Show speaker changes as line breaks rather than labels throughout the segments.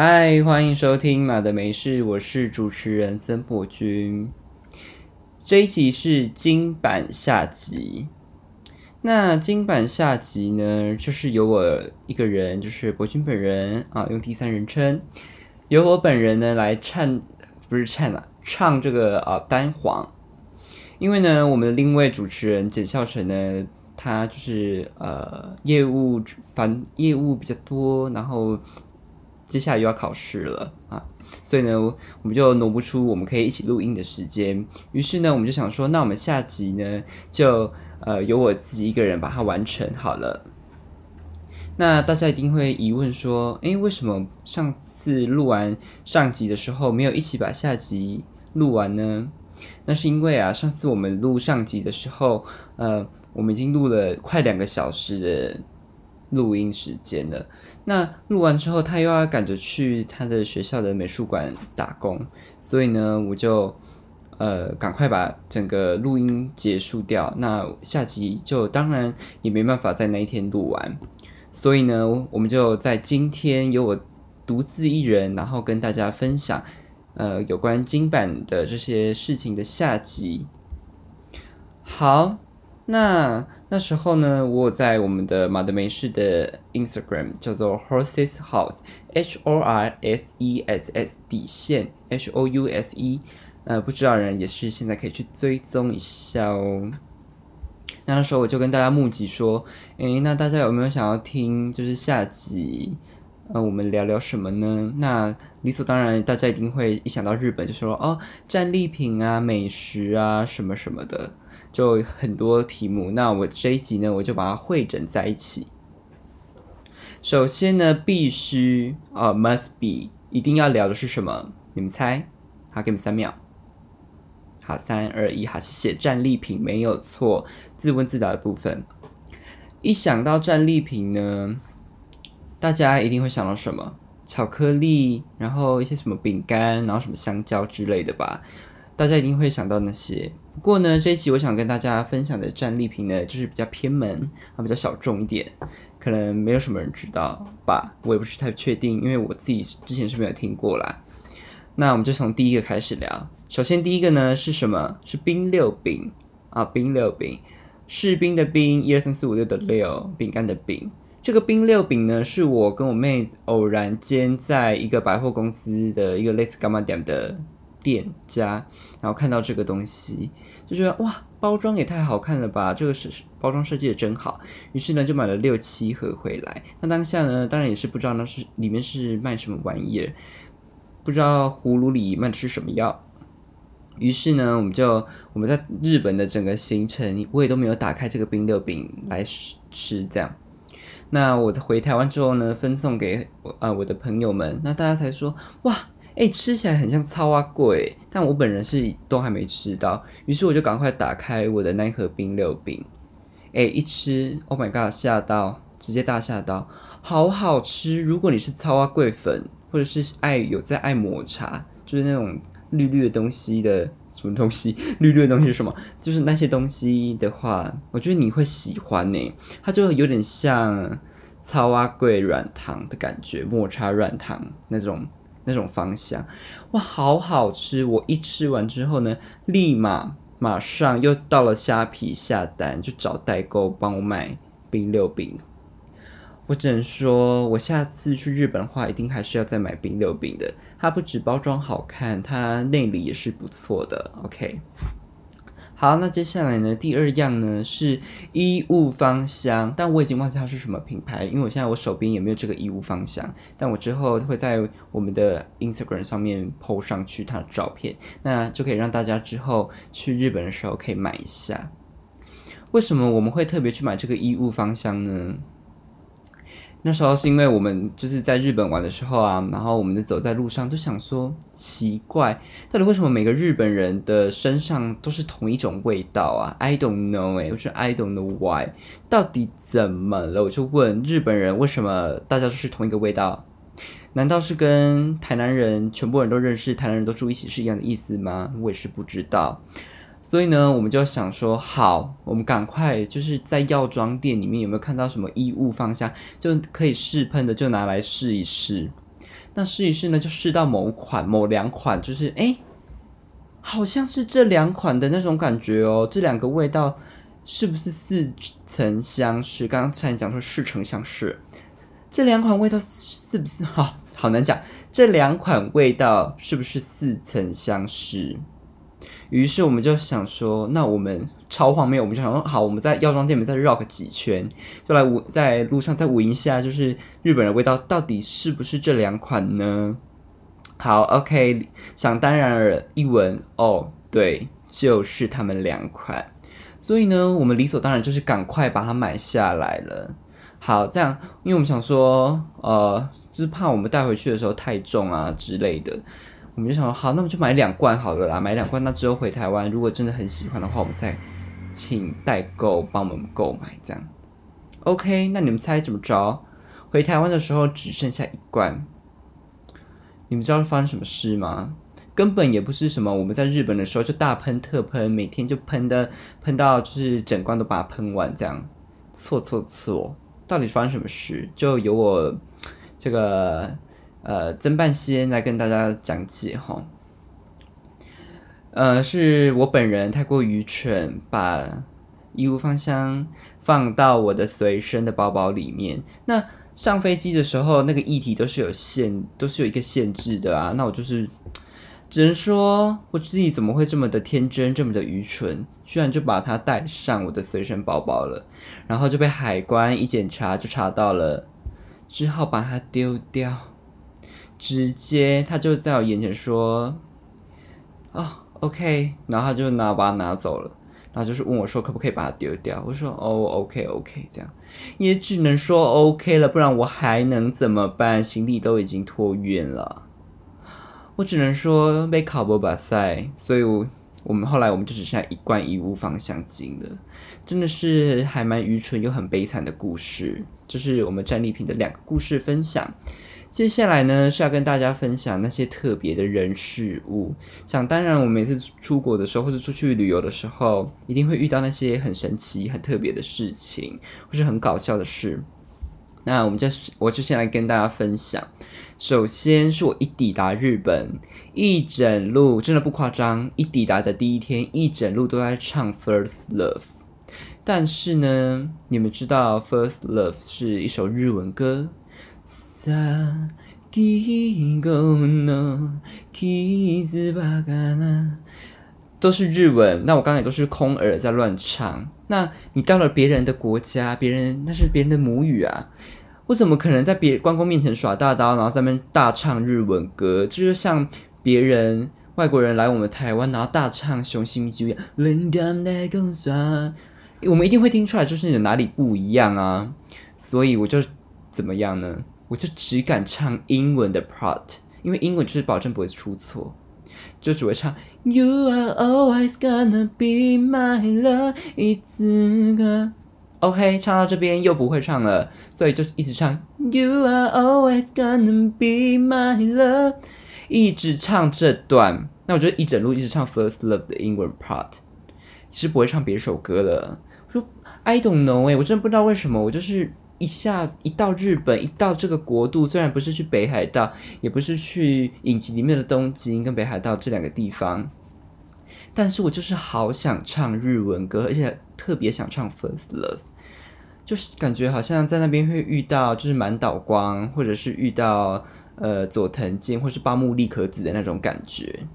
嗨，欢迎收听马的没事，我是主持人曾博君。这一集是金版下集。那金版下集呢，就是由我一个人，就是博君本人啊，用第三人称，由我本人呢来唱，不是唱啊，唱这个啊单簧。因为呢，我们的另一位主持人简孝成呢，他就是呃业务繁业务比较多，然后。接下来又要考试了啊，所以呢，我们就挪不出我们可以一起录音的时间。于是呢，我们就想说，那我们下集呢，就呃由我自己一个人把它完成好了。那大家一定会疑问说，诶，为什么上次录完上集的时候没有一起把下集录完呢？那是因为啊，上次我们录上集的时候，呃，我们已经录了快两个小时的。录音时间了，那录完之后，他又要赶着去他的学校的美术馆打工，所以呢，我就呃赶快把整个录音结束掉。那下集就当然也没办法在那一天录完，所以呢，我们就在今天由我独自一人，然后跟大家分享呃有关金版的这些事情的下集。好。那那时候呢，我在我们的马德梅市的 Instagram 叫做 Horses House，H O R S E S S 底线 H O U S E，呃，不知道人也是现在可以去追踪一下哦。那那时候我就跟大家募集说，诶，那大家有没有想要听就是下集？呃，我们聊聊什么呢？那理所当然，大家一定会一想到日本就说哦，战利品啊、美食啊什么什么的，就很多题目。那我这一集呢，我就把它汇整在一起。首先呢，必须啊，must be，一定要聊的是什么？你们猜？好，给你们三秒。好，三二一，好，谢谢。战利品没有错，自问自答的部分。一想到战利品呢？大家一定会想到什么？巧克力，然后一些什么饼干，然后什么香蕉之类的吧？大家一定会想到那些。不过呢，这一期我想跟大家分享的战利品呢，就是比较偏门，啊，比较小众一点，可能没有什么人知道吧？我也不是太确定，因为我自己之前是没有听过啦。那我们就从第一个开始聊。首先第一个呢是什么？是冰六饼啊，冰六饼，士兵的兵，一二三四五六的六，饼干的饼。这个冰六饼呢，是我跟我妹偶然间在一个百货公司的一个类似干妈店的店家，然后看到这个东西，就觉得哇，包装也太好看了吧，这个是包装设计的真好，于是呢就买了六七盒回来。那当下呢，当然也是不知道那是里面是卖什么玩意儿，不知道葫芦里卖的是什么药。于是呢，我们就我们在日本的整个行程，我也都没有打开这个冰六饼来吃，这样。那我在回台湾之后呢，分送给我呃我的朋友们，那大家才说哇，哎，吃起来很像超啊贵，但我本人是都还没吃到，于是我就赶快打开我的那盒冰六饼，哎，一吃，Oh my god，吓到，直接大吓到，好好吃！如果你是超啊贵粉，或者是爱有在爱抹茶，就是那种。绿绿的东西的什么东西？绿绿的东西是什么？就是那些东西的话，我觉得你会喜欢呢。它就有点像超阿贵软糖的感觉，抹茶软糖那种那种方向。哇，好好吃！我一吃完之后呢，立马马上又到了虾皮下单，就找代购帮我买冰六冰。我只能说，我下次去日本的话，一定还是要再买冰六饼的。它不止包装好看，它内里也是不错的。OK，好，那接下来呢，第二样呢是衣物芳香，但我已经忘记它是什么品牌，因为我现在我手边也没有这个衣物芳香。但我之后会在我们的 Instagram 上面 po 上去它的照片，那就可以让大家之后去日本的时候可以买一下。为什么我们会特别去买这个衣物芳香呢？那时候是因为我们就是在日本玩的时候啊，然后我们就走在路上，就想说奇怪，到底为什么每个日本人的身上都是同一种味道啊？I don't know 哎，我说 I don't know why，到底怎么了？我就问日本人为什么大家都是同一个味道？难道是跟台南人全部人都认识，台南人都住一起是一样的意思吗？我也是不知道。所以呢，我们就想说，好，我们赶快就是在药妆店里面有没有看到什么衣物芳香，就可以试喷的，就拿来试一试。那试一试呢，就试到某款、某两款，就是哎，好像是这两款的那种感觉哦。这两个味道是不是似曾相识？刚刚才讲说似曾相识，这两款味道是不是？哈，好难讲。这两款味道是不是似曾相识？于是我们就想说，那我们超荒谬，我们就想说，好，我们在药妆店里面再绕个几圈，就来闻，在路上再闻一下，就是日本的味道到底是不是这两款呢？好，OK，想当然了，一闻，哦，对，就是他们两款，所以呢，我们理所当然就是赶快把它买下来了。好，这样，因为我们想说，呃，就是怕我们带回去的时候太重啊之类的。我们就想说，好，那么就买两罐好了啦，买两罐。那之后回台湾，如果真的很喜欢的话，我们再请代购帮我们购买，这样。OK，那你们猜怎么着？回台湾的时候只剩下一罐，你们知道发生什么事吗？根本也不是什么我们在日本的时候就大喷特喷，每天就喷的喷到就是整罐都把它喷完这样。错错错，到底发生什么事？就由我这个。呃，曾半仙来跟大家讲解哈。呃，是我本人太过愚蠢，把衣物芳香放到我的随身的包包里面。那上飞机的时候，那个液体都是有限，都是有一个限制的啊。那我就是只能说，我自己怎么会这么的天真，这么的愚蠢，居然就把它带上我的随身包包了，然后就被海关一检查就查到了，只好把它丢掉。直接他就在我眼前说：“啊，OK。”然后他就拿把它拿走了，然后就是问我说：“可不可以把它丢掉？”我说：“哦，OK，OK。”这样也只能说 OK 了，不然我还能怎么办？行李都已经托运了，我只能说被考博把塞。所以，我我们后来我们就只剩下一罐衣物芳香精了，真的是还蛮愚蠢又很悲惨的故事。就是我们战利品的两个故事分享。接下来呢是要跟大家分享那些特别的人事物。想当然，我每次出国的时候，或者出去旅游的时候，一定会遇到那些很神奇、很特别的事情，或是很搞笑的事。那我们就我就先来跟大家分享。首先是我一抵达日本，一整路真的不夸张，一抵达的第一天，一整路都在唱《First Love》。但是呢，你们知道《First Love》是一首日文歌。都是日文，那我刚才都是空耳在乱唱。那你到了别人的国家，别人那是别人的母语啊，我怎么可能在别关公面前耍大刀，然后在那边大唱日文歌？这就像别人外国人来我们台湾，然后大唱《雄心密一样。我们一定会听出来，就是你的哪里不一样啊？所以我就怎么样呢？我就只敢唱英文的 part，因为英文就是保证不会出错，就只会唱 You are always gonna be my love，一直个 OK，唱到这边又不会唱了，所以就一直唱 You are always gonna be my love，一直唱这段，那我就一整路一直唱 First Love 的英文 part，其实不会唱别首歌了。我说 I don't know 哎，我真的不知道为什么，我就是。一下一到日本，一到这个国度，虽然不是去北海道，也不是去影集里面的东京跟北海道这两个地方，但是我就是好想唱日文歌，而且特别想唱《First Love》，就是感觉好像在那边会遇到就是满岛光，或者是遇到呃佐藤健，或是八木利可子的那种感觉，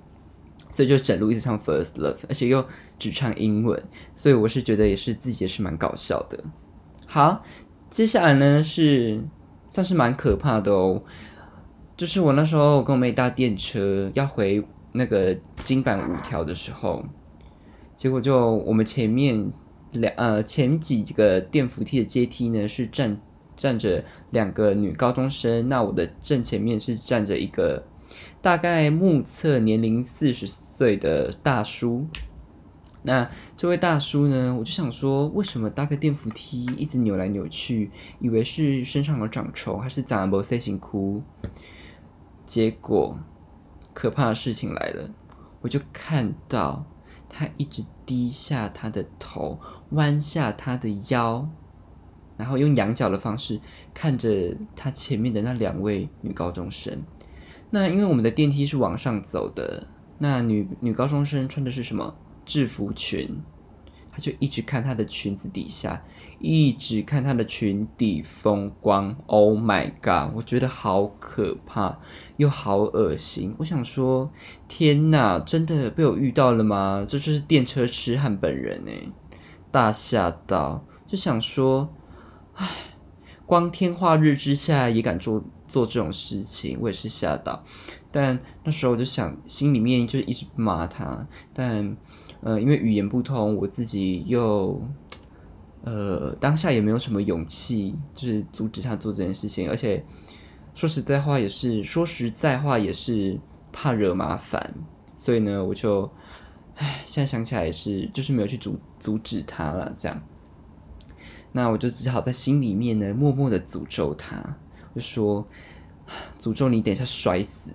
所以就整路一直唱《First Love》，而且又只唱英文，所以我是觉得也是自己也是蛮搞笑的。好。接下来呢是算是蛮可怕的哦，就是我那时候我跟我妹搭电车要回那个金板五条的时候，结果就我们前面两呃前几个电扶梯的阶梯呢是站站着两个女高中生，那我的正前面是站着一个大概目测年龄四十岁的大叔。那这位大叔呢？我就想说，为什么搭个电扶梯一直扭来扭去？以为是身上有长虫，还是长了塞型哭？结果可怕的事情来了，我就看到他一直低下他的头，弯下他的腰，然后用仰角的方式看着他前面的那两位女高中生。那因为我们的电梯是往上走的，那女女高中生穿的是什么制服裙？她就一直看她的裙子底下，一直看她的裙底风光。Oh my god！我觉得好可怕，又好恶心。我想说，天哪，真的被我遇到了吗？这就是电车痴汉本人哎，大吓到，就想说，唉，光天化日之下也敢做。做这种事情，我也是吓到，但那时候我就想，心里面就一直骂他，但呃，因为语言不通，我自己又呃当下也没有什么勇气，就是阻止他做这件事情，而且说实在话也是说实在话也是怕惹麻烦，所以呢，我就唉，现在想起来也是，就是没有去阻阻止他了，这样，那我就只好在心里面呢，默默的诅咒他。就说诅咒你等一下摔死，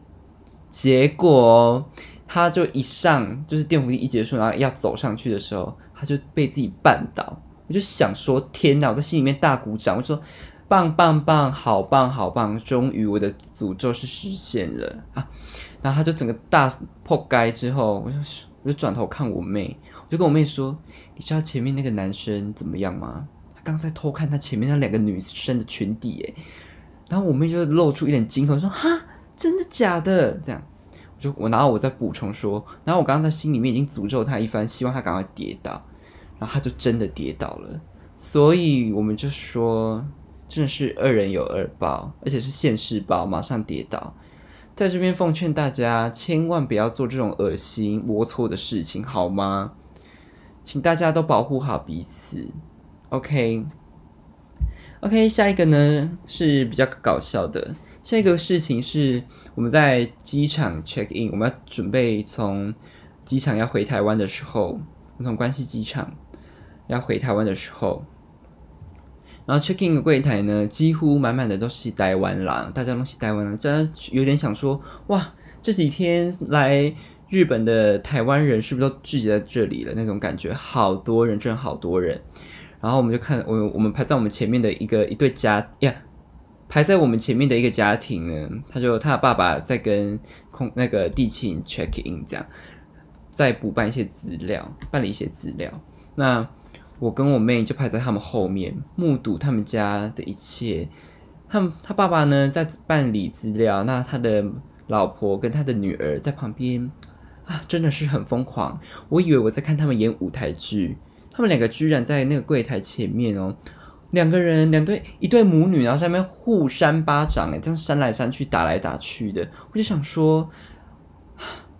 结果他就一上就是电扶梯一结束，然后要走上去的时候，他就被自己绊倒。我就想说天哪！我在心里面大鼓掌，我说棒棒棒，好棒好棒，终于我的诅咒是实现了啊！然后他就整个大破街之后，我就我就转头看我妹，我就跟我妹说：“你知道前面那个男生怎么样吗？他刚在偷看他前面那两个女生的裙底，诶。然后我妹就露出一点惊恐，说：“哈，真的假的？”这样，就我然后我再补充说，然后我刚刚在心里面已经诅咒他一番，希望他赶快跌倒，然后他就真的跌倒了。所以我们就说，真的是恶人有恶报，而且是现世报，马上跌倒。在这边奉劝大家，千万不要做这种恶心龌龊的事情，好吗？请大家都保护好彼此，OK。OK，下一个呢是比较搞笑的。这个事情是我们在机场 check in，我们要准备从机场要回台湾的时候，从关西机场要回台湾的时候，然后 check in 的柜台呢，几乎满满的都是台湾人，大家都是台湾人，大家有点想说，哇，这几天来日本的台湾人是不是都聚集在这里了？那种感觉，好多人，真的好多人。然后我们就看我我们排在我们前面的一个一对家呀，排在我们前面的一个家庭呢，他就他的爸爸在跟空那个地勤 check in 这样，在补办一些资料，办理一些资料。那我跟我妹就排在他们后面，目睹他们家的一切。他们他爸爸呢在办理资料，那他的老婆跟他的女儿在旁边啊，真的是很疯狂。我以为我在看他们演舞台剧。他们两个居然在那个柜台前面哦，两个人两对一对母女，然后在那边互扇巴掌，哎，这样扇来扇去，打来打去的，我就想说，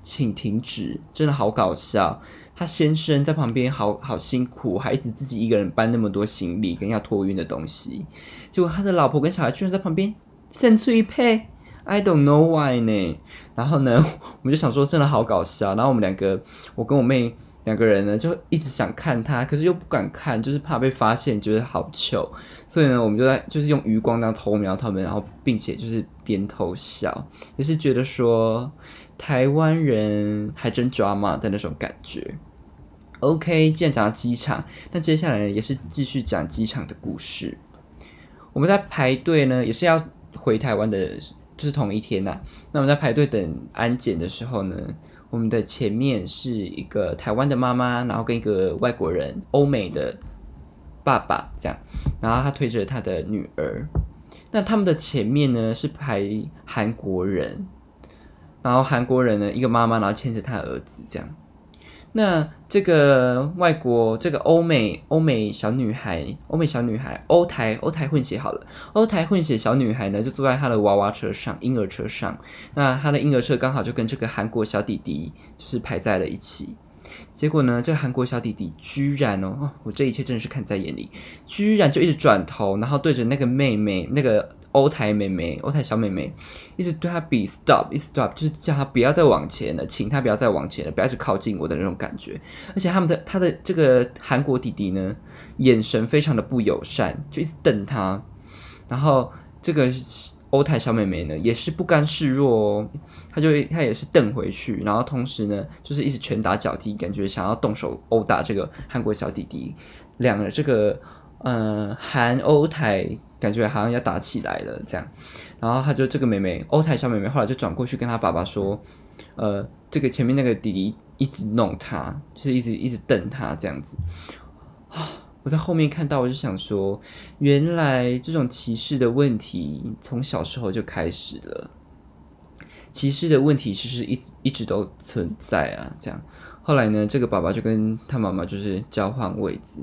请停止，真的好搞笑。他先生在旁边好好辛苦，还一直自己一个人搬那么多行李跟要托运的东西，结果他的老婆跟小孩居然在旁边生出一配，I don't know why 呢？然后呢，我们就想说，真的好搞笑。然后我们两个，我跟我妹。两个人呢就一直想看他，可是又不敢看，就是怕被发现，觉得好糗。所以呢，我们就在就是用余光当偷瞄他们，然后并且就是边偷笑，也是觉得说台湾人还真抓马的那种感觉。OK，既然讲到机场，那接下来也是继续讲机场的故事。我们在排队呢，也是要回台湾的，就是同一天呐。那我们在排队等安检的时候呢？我们的前面是一个台湾的妈妈，然后跟一个外国人欧美的爸爸这样，然后他推着他的女儿。那他们的前面呢是排韩国人，然后韩国人呢一个妈妈，然后牵着他的儿子这样。那这个外国这个欧美欧美小女孩，欧美小女孩，欧台欧台混血好了，欧台混血小女孩呢，就坐在她的娃娃车上，婴儿车上。那她的婴儿车刚好就跟这个韩国小弟弟就是排在了一起。结果呢，这个韩国小弟弟居然哦，我这一切真的是看在眼里，居然就一直转头，然后对着那个妹妹那个。欧台妹妹，欧台小妹妹，一直对她比 stop，一直 stop，就是叫她不要再往前了，请她不要再往前了，不要去靠近我的那种感觉。而且他们的他的这个韩国弟弟呢，眼神非常的不友善，就一直瞪他。然后这个欧台小妹妹呢，也是不甘示弱，哦，她就她也是瞪回去，然后同时呢，就是一直拳打脚踢，感觉想要动手殴打这个韩国小弟弟。两个这个。呃，韩欧台感觉好像要打起来了这样，然后他就这个妹妹欧台小妹妹后来就转过去跟他爸爸说，呃，这个前面那个弟弟一直弄他，就是一直一直瞪他这样子啊。我在后面看到，我就想说，原来这种歧视的问题从小时候就开始了。歧视的问题其实一直一直都存在啊，这样。后来呢，这个爸爸就跟他妈妈就是交换位置，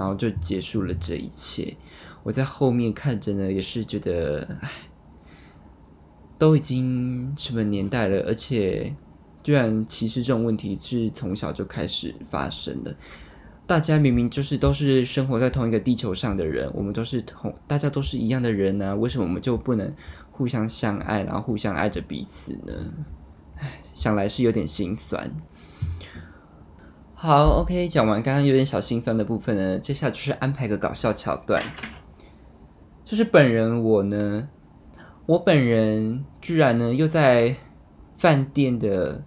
然后就结束了这一切。我在后面看着呢，也是觉得，唉，都已经什么年代了，而且居然歧视这种问题是从小就开始发生的。大家明明就是都是生活在同一个地球上的人，我们都是同，大家都是一样的人呢，为什么我们就不能互相相爱，然后互相爱着彼此呢？唉，想来是有点心酸。好，OK，讲完刚刚有点小心酸的部分呢，接下来就是安排个搞笑桥段。就是本人我呢，我本人居然呢又在饭店的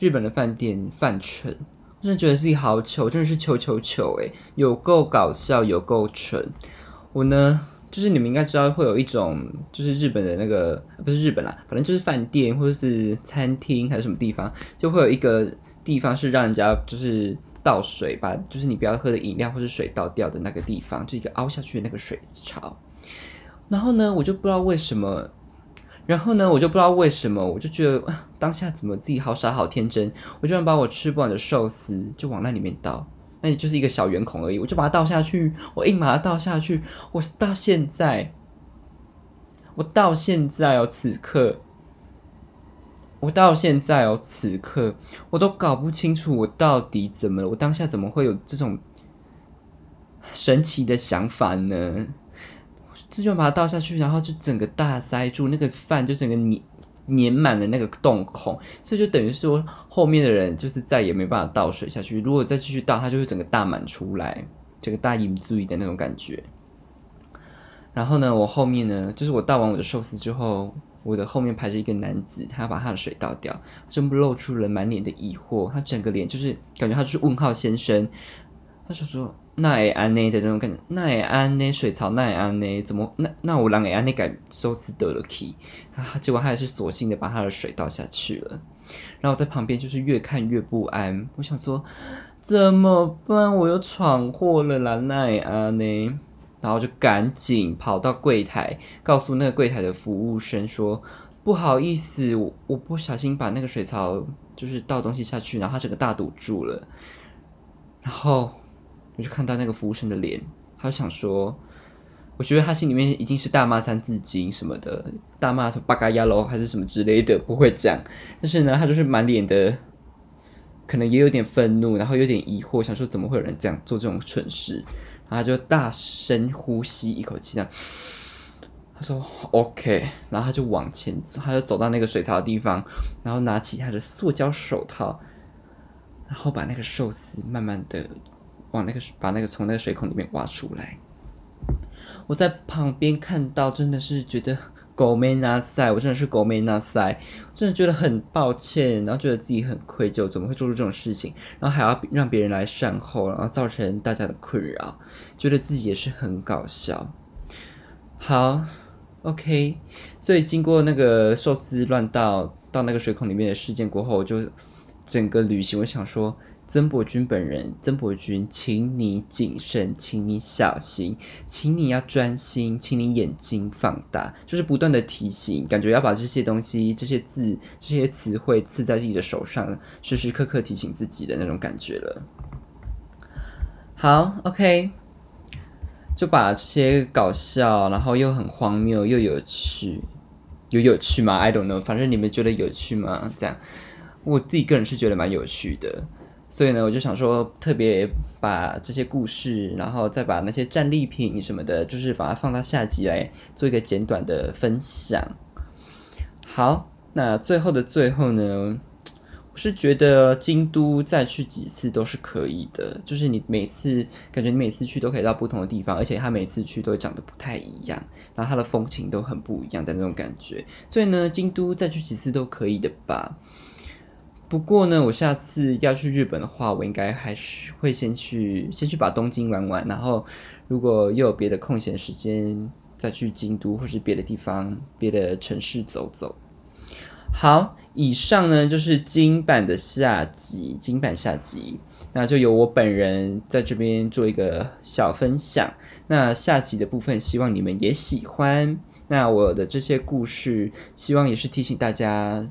日本的饭店犯蠢。我真的觉得自己好糗，真的是糗糗糗诶，有够搞笑，有够蠢。我呢，就是你们应该知道会有一种，就是日本的那个不是日本啦，反正就是饭店或者是餐厅还是什么地方，就会有一个地方是让人家就是倒水，把就是你不要喝的饮料或是水倒掉的那个地方，就一个凹下去的那个水槽。然后呢，我就不知道为什么。然后呢，我就不知道为什么，我就觉得当下怎么自己好傻好天真，我居然把我吃不完的寿司就往那里面倒，那也就是一个小圆孔而已，我就把它倒下去，我硬把它倒下去，我到现在，我到现在哦，此刻，我到现在哦，此刻，我都搞不清楚我到底怎么了，我当下怎么会有这种神奇的想法呢？这就把它倒下去，然后就整个大塞住，那个饭就整个粘粘满了那个洞孔，所以就等于说后面的人就是再也没办法倒水下去。如果再继续倒，它就会整个大满出来，整个大饮注意的那种感觉。然后呢，我后面呢，就是我倒完我的寿司之后，我的后面排着一个男子，他要把他的水倒掉，真不露出了满脸的疑惑，他整个脸就是感觉他就是问号先生，他就说。那也安呢？的那种感觉，那也安呢？水槽，那也安呢？怎么那那我让也安呢？改寿司得了 key，结果他还是索性的把他的水倒下去了，然后在旁边就是越看越不安，我想说怎么办？我又闯祸了啦，那也安呢，然后就赶紧跑到柜台，告诉那个柜台的服务生说不好意思，我我不小心把那个水槽就是倒东西下去，然后他整个大堵住了，然后。我就看到那个服务生的脸，他就想说，我觉得他心里面一定是大骂三字经什么的，大骂他八嘎呀喽还是什么之类的，不会讲。但是呢，他就是满脸的，可能也有点愤怒，然后有点疑惑，想说怎么会有人这样做这种蠢事，他就大声呼吸一口气，这样，他说 OK，然后他就往前走，他就走到那个水槽的地方，然后拿起他的塑胶手套，然后把那个寿司慢慢的。往那个把那个从那个水孔里面挖出来，我在旁边看到，真的是觉得狗没拿塞，我真的是狗没拿塞，真的觉得很抱歉，然后觉得自己很愧疚，怎么会做出这种事情，然后还要让别人来善后，然后造成大家的困扰，觉得自己也是很搞笑。好，OK，所以经过那个寿司乱倒到那个水孔里面的事件过后，就整个旅行，我想说。曾伯君本人，曾伯君，请你谨慎，请你小心，请你要专心，请你眼睛放大，就是不断的提醒，感觉要把这些东西、这些字、这些词汇刺在自己的手上，时时刻刻提醒自己的那种感觉了。好，OK，就把这些搞笑，然后又很荒谬又有趣，有有趣吗？I don't know，反正你们觉得有趣吗？这样，我自己个人是觉得蛮有趣的。所以呢，我就想说，特别把这些故事，然后再把那些战利品什么的，就是把它放到下集来做一个简短的分享。好，那最后的最后呢，我是觉得京都再去几次都是可以的，就是你每次感觉你每次去都可以到不同的地方，而且它每次去都长得不太一样，然后它的风情都很不一样的那种感觉。所以呢，京都再去几次都可以的吧。不过呢，我下次要去日本的话，我应该还是会先去先去把东京玩完，然后如果又有别的空闲时间，再去京都或是别的地方、别的城市走走。好，以上呢就是金版的下集，金版下集，那就由我本人在这边做一个小分享。那下集的部分，希望你们也喜欢。那我的这些故事，希望也是提醒大家，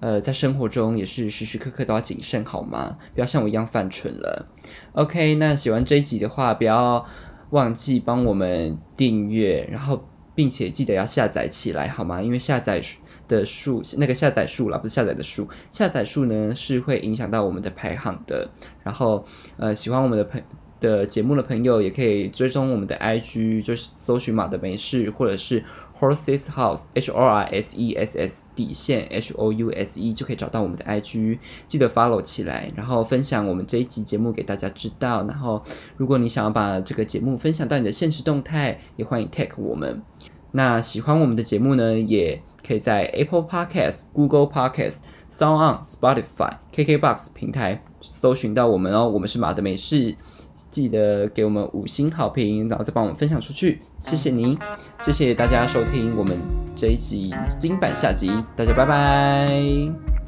呃，在生活中也是时时刻刻都要谨慎，好吗？不要像我一样犯蠢了。OK，那喜欢这一集的话，不要忘记帮我们订阅，然后并且记得要下载起来，好吗？因为下载的数，那个下载数啦，不是下载的数，下载数呢是会影响到我们的排行的。然后，呃，喜欢我们的朋。的节目的朋友也可以追踪我们的 IG，就是搜寻马的没事，或者是 Horses House H O R S E S S 底线 H O U S E 就可以找到我们的 IG，记得 follow 起来，然后分享我们这一集节目给大家知道。然后，如果你想要把这个节目分享到你的现实动态，也欢迎 tag 我们。那喜欢我们的节目呢，也可以在 Apple Podcast、Google Podcast、Sound On、Spotify、KKBox 平台搜寻到我们哦。我们是马的美事。记得给我们五星好评，然后再帮我们分享出去，谢谢您，谢谢大家收听我们这一集金版下集，大家拜拜。